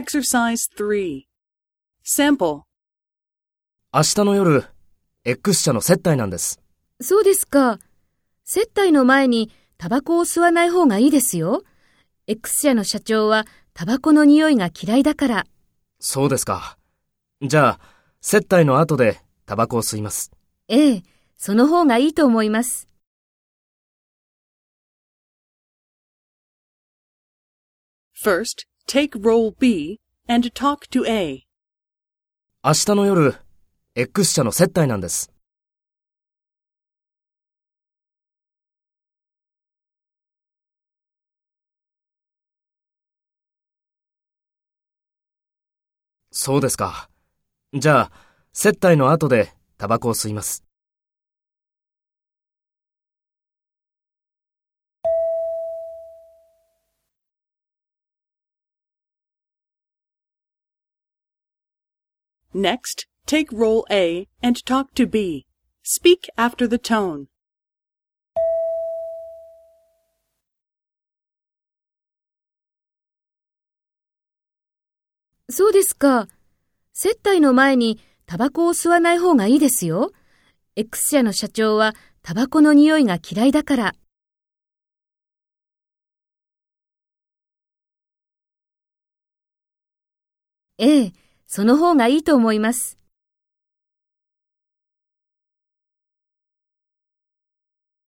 Exercise 3. Sample. 明日の夜、X 社の接待なんです。そうですか。接待の前にタバコを吸わない方がいいですよ。X 社の社長はタバコの匂いが嫌いだから。そうですか。じゃあ、接待の後でタバコを吸います。ええ、その方がいいと思います。First, take role B and talk to A. 明日の夜、X 社の接待なんです。そうですか。じゃあ、接待の後でタバコを吸います。Next, take role A and talk to B. Speak after the tone. そうですか。接待の前にタバコを吸わない方がいいですよ。X 社の社長はタバコの匂いが嫌いだから。ええ、その方がいいと思います。